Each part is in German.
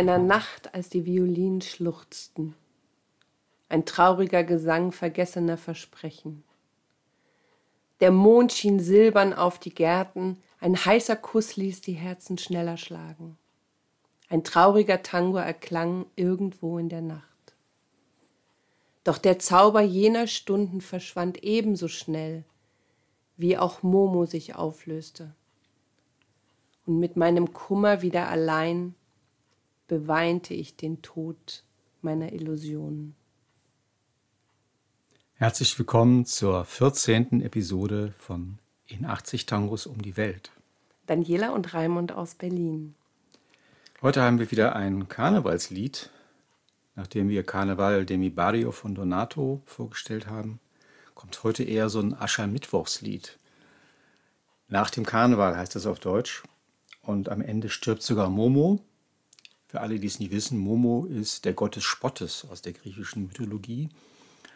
einer Nacht, als die Violinen schluchzten. Ein trauriger Gesang vergessener Versprechen. Der Mond schien silbern auf die Gärten, ein heißer Kuss ließ die Herzen schneller schlagen. Ein trauriger Tango erklang irgendwo in der Nacht. Doch der Zauber jener Stunden verschwand ebenso schnell, wie auch Momo sich auflöste. Und mit meinem Kummer wieder allein beweinte ich den Tod meiner Illusionen. Herzlich willkommen zur 14. Episode von In 80 Tangos um die Welt. Daniela und Raimund aus Berlin. Heute haben wir wieder ein Karnevalslied, nachdem wir Karneval de mi Barrio von Donato vorgestellt haben. Kommt heute eher so ein Aschermittwochslied. Nach dem Karneval heißt das auf Deutsch. Und am Ende stirbt sogar Momo. Für alle, die es nicht wissen, Momo ist der Gott des Spottes aus der griechischen Mythologie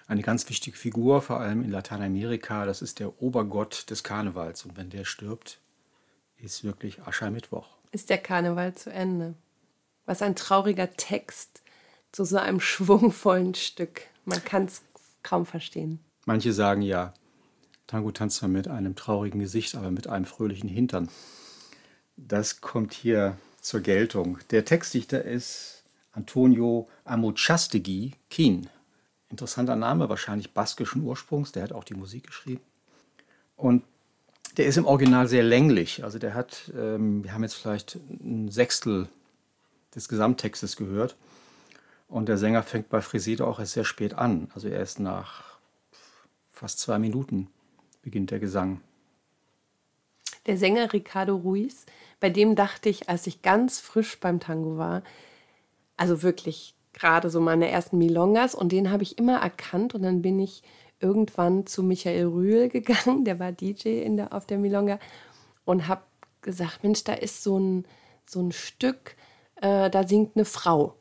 eine ganz wichtige Figur, vor allem in Lateinamerika. Das ist der Obergott des Karnevals. Und wenn der stirbt, ist wirklich Aschermittwoch. Ist der Karneval zu Ende. Was ein trauriger Text zu so einem schwungvollen Stück. Man kann es kaum verstehen. Manche sagen ja, Tango tanzt man mit einem traurigen Gesicht, aber mit einem fröhlichen Hintern. Das kommt hier zur Geltung. Der Textdichter ist Antonio Amochastegui Kien. Interessanter Name, wahrscheinlich baskischen Ursprungs. Der hat auch die Musik geschrieben. Und der ist im Original sehr länglich. Also der hat, ähm, wir haben jetzt vielleicht ein Sechstel des Gesamttextes gehört. Und der Sänger fängt bei Fresedo auch erst sehr spät an. Also erst nach fast zwei Minuten beginnt der Gesang. Der Sänger Ricardo Ruiz, bei dem dachte ich, als ich ganz frisch beim Tango war, also wirklich gerade so meine ersten Milongas und den habe ich immer erkannt und dann bin ich irgendwann zu Michael Rühl gegangen, der war DJ in der, auf der Milonga und habe gesagt, Mensch, da ist so ein, so ein Stück, äh, da singt eine Frau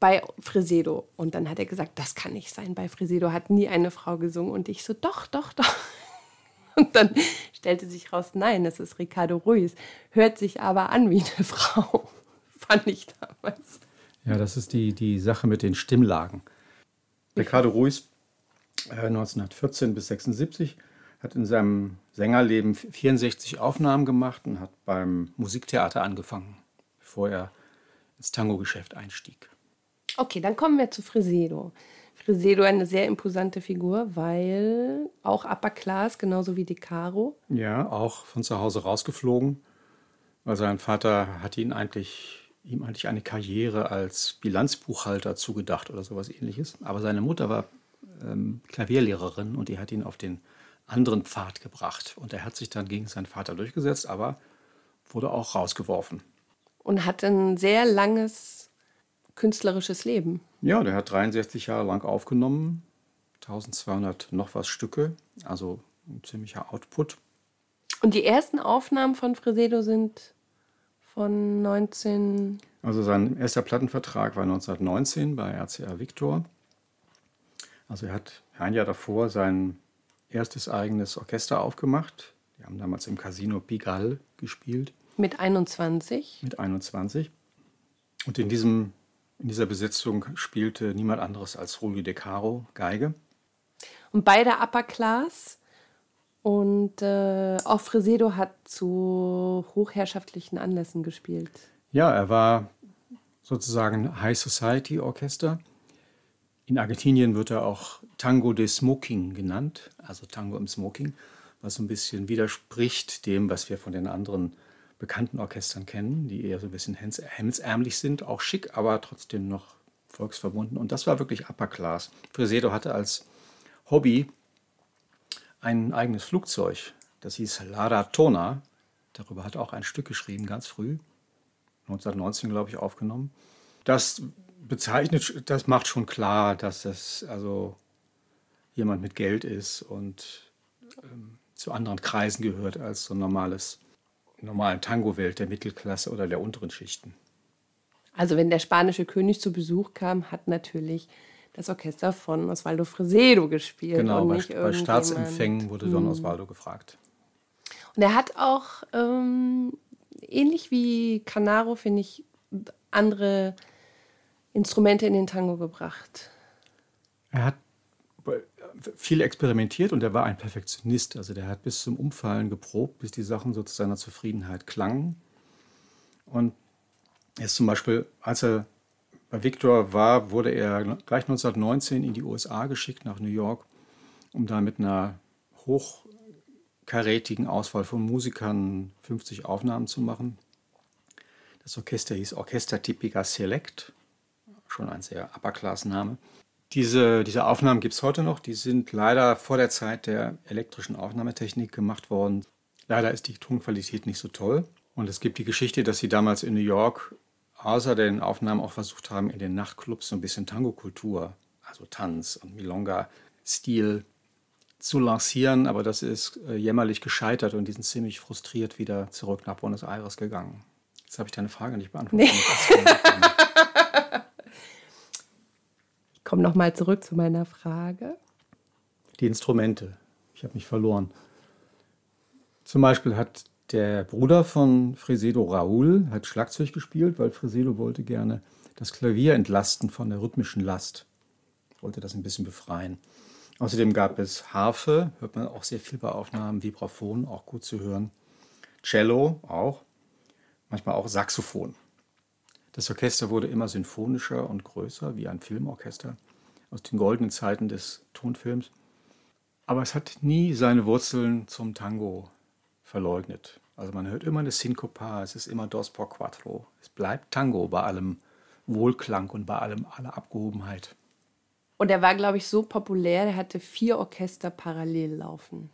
bei Fresedo. Und dann hat er gesagt, das kann nicht sein. Bei Fresedo hat nie eine Frau gesungen. Und ich so, doch, doch, doch. Und dann stellte sich raus, nein, das ist Ricardo Ruiz. Hört sich aber an wie eine Frau. Fand ich damals. Ja, das ist die, die Sache mit den Stimmlagen. Ricardo Ruiz, äh, 1914 bis 76, hat in seinem Sängerleben 64 Aufnahmen gemacht und hat beim Musiktheater angefangen, bevor er ins Tango-Geschäft einstieg. Okay, dann kommen wir zu Fresedo. Fresedo eine sehr imposante Figur, weil auch Upper Class, genauso wie De Caro. Ja, auch von zu Hause rausgeflogen, weil sein Vater hat ihn eigentlich ihm eigentlich eine Karriere als Bilanzbuchhalter zugedacht oder sowas ähnliches. Aber seine Mutter war ähm, Klavierlehrerin und die hat ihn auf den anderen Pfad gebracht. Und er hat sich dann gegen seinen Vater durchgesetzt, aber wurde auch rausgeworfen. Und hat ein sehr langes künstlerisches Leben. Ja, der hat 63 Jahre lang aufgenommen, 1200 noch was Stücke, also ein ziemlicher Output. Und die ersten Aufnahmen von Fresedo sind von 19. Also sein erster Plattenvertrag war 1919 bei RCA Victor. Also er hat ein Jahr davor sein erstes eigenes Orchester aufgemacht. Die haben damals im Casino Pigalle gespielt. Mit 21? Mit 21. Und in, diesem, in dieser Besetzung spielte niemand anderes als Rulli De Caro Geige. Und beide Upper Class und äh, auch Fresedo hat zu hochherrschaftlichen Anlässen gespielt. Ja, er war sozusagen High Society Orchester. In Argentinien wird er auch Tango de Smoking genannt, also Tango im Smoking, was so ein bisschen widerspricht dem, was wir von den anderen bekannten Orchestern kennen, die eher so ein bisschen hemdsärmlich sind, auch schick, aber trotzdem noch volksverbunden. Und das war wirklich Upper Class. Fresedo hatte als Hobby ein eigenes Flugzeug. Das hieß Lara Tona. Darüber hat er auch ein Stück geschrieben, ganz früh. 1919, glaube ich, aufgenommen. Das bezeichnet, das macht schon klar, dass das also jemand mit Geld ist und ähm, zu anderen Kreisen gehört als so ein normales, normalen Tango-Welt der Mittelklasse oder der unteren Schichten. Also wenn der spanische König zu Besuch kam, hat natürlich das Orchester von Osvaldo Fresedo gespielt. Genau, bei, bei Staatsempfängen wurde Don hm. Osvaldo gefragt. Und er hat auch, ähm, ähnlich wie Canaro, finde ich, andere Instrumente in den Tango gebracht? Er hat viel experimentiert und er war ein Perfektionist. Also der hat bis zum Umfallen geprobt, bis die Sachen so zu seiner Zufriedenheit klangen. Und er ist zum Beispiel, als er bei Victor war, wurde er gleich 1919 in die USA geschickt, nach New York, um da mit einer hochkarätigen Auswahl von Musikern 50 Aufnahmen zu machen. Das Orchester hieß Orchester Tipica Select, schon ein sehr Upper-Class-Name. Diese, diese Aufnahmen gibt es heute noch. Die sind leider vor der Zeit der elektrischen Aufnahmetechnik gemacht worden. Leider ist die Tonqualität nicht so toll. Und es gibt die Geschichte, dass sie damals in New York außer den Aufnahmen auch versucht haben, in den Nachtclubs so ein bisschen Tango-Kultur, also Tanz und Milonga-Stil zu lancieren. Aber das ist äh, jämmerlich gescheitert und die sind ziemlich frustriert wieder zurück nach Buenos Aires gegangen. Jetzt habe ich deine Frage nicht beantwortet. Nee. Komme nochmal zurück zu meiner Frage. Die Instrumente. Ich habe mich verloren. Zum Beispiel hat der Bruder von Fresedo Raúl hat Schlagzeug gespielt, weil Fresedo wollte gerne das Klavier entlasten von der rhythmischen Last. Wollte das ein bisschen befreien. Außerdem gab es Harfe, hört man auch sehr viel bei Aufnahmen, Vibraphon, auch gut zu hören. Cello auch, manchmal auch Saxophon. Das Orchester wurde immer symphonischer und größer, wie ein Filmorchester aus den goldenen Zeiten des Tonfilms. Aber es hat nie seine Wurzeln zum Tango verleugnet. Also man hört immer eine Syncopa, es ist immer Dos por Quattro. Es bleibt Tango bei allem Wohlklang und bei allem aller Abgehobenheit. Und er war, glaube ich, so populär, er hatte vier Orchester parallel laufen.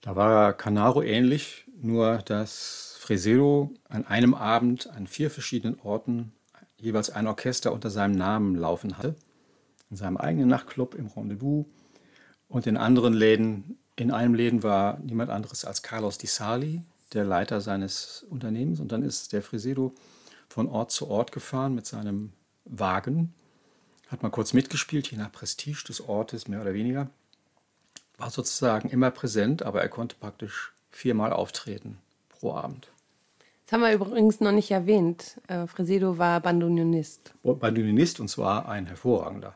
Da war Canaro ähnlich, nur dass Fresedo an einem Abend an vier verschiedenen Orten jeweils ein Orchester unter seinem Namen laufen hatte. In seinem eigenen Nachtclub im Rendezvous und in anderen Läden. In einem Läden war niemand anderes als Carlos Di Sali, der Leiter seines Unternehmens. Und dann ist der Fresedo von Ort zu Ort gefahren mit seinem Wagen, hat mal kurz mitgespielt, je nach Prestige des Ortes mehr oder weniger. War sozusagen immer präsent, aber er konnte praktisch viermal auftreten pro Abend. Das haben wir übrigens noch nicht erwähnt. Äh, Fresedo war Bandonionist. Bandonionist und zwar ein hervorragender.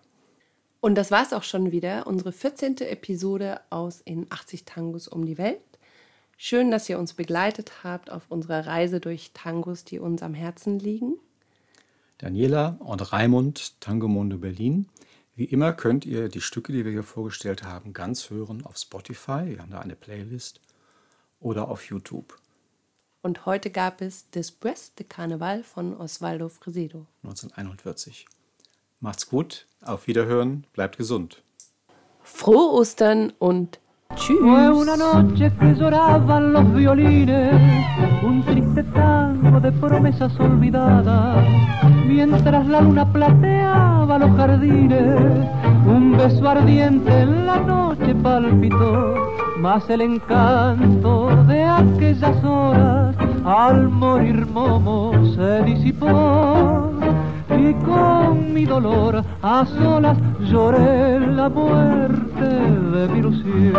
Und das war es auch schon wieder, unsere 14. Episode aus In 80 Tangos um die Welt. Schön, dass ihr uns begleitet habt auf unserer Reise durch Tangos, die uns am Herzen liegen. Daniela und Raimund, Tango Mondo Berlin. Wie immer könnt ihr die Stücke, die wir hier vorgestellt haben, ganz hören auf Spotify. Wir haben da eine Playlist oder auf YouTube. Und heute gab es Después de Carnaval von Osvaldo Fresedo. 1941. Macht's gut, auf Wiederhören, bleibt gesund. Frohe Ostern und Fue una noche que lloraban los violines, un triste tango de promesas olvidadas, mientras la luna plateaba los jardines, un beso ardiente en la noche palpitó, mas el encanto de aquellas horas al morir Momo se disipó y con mi dolor a solas lloré la muerte de mi ilusión.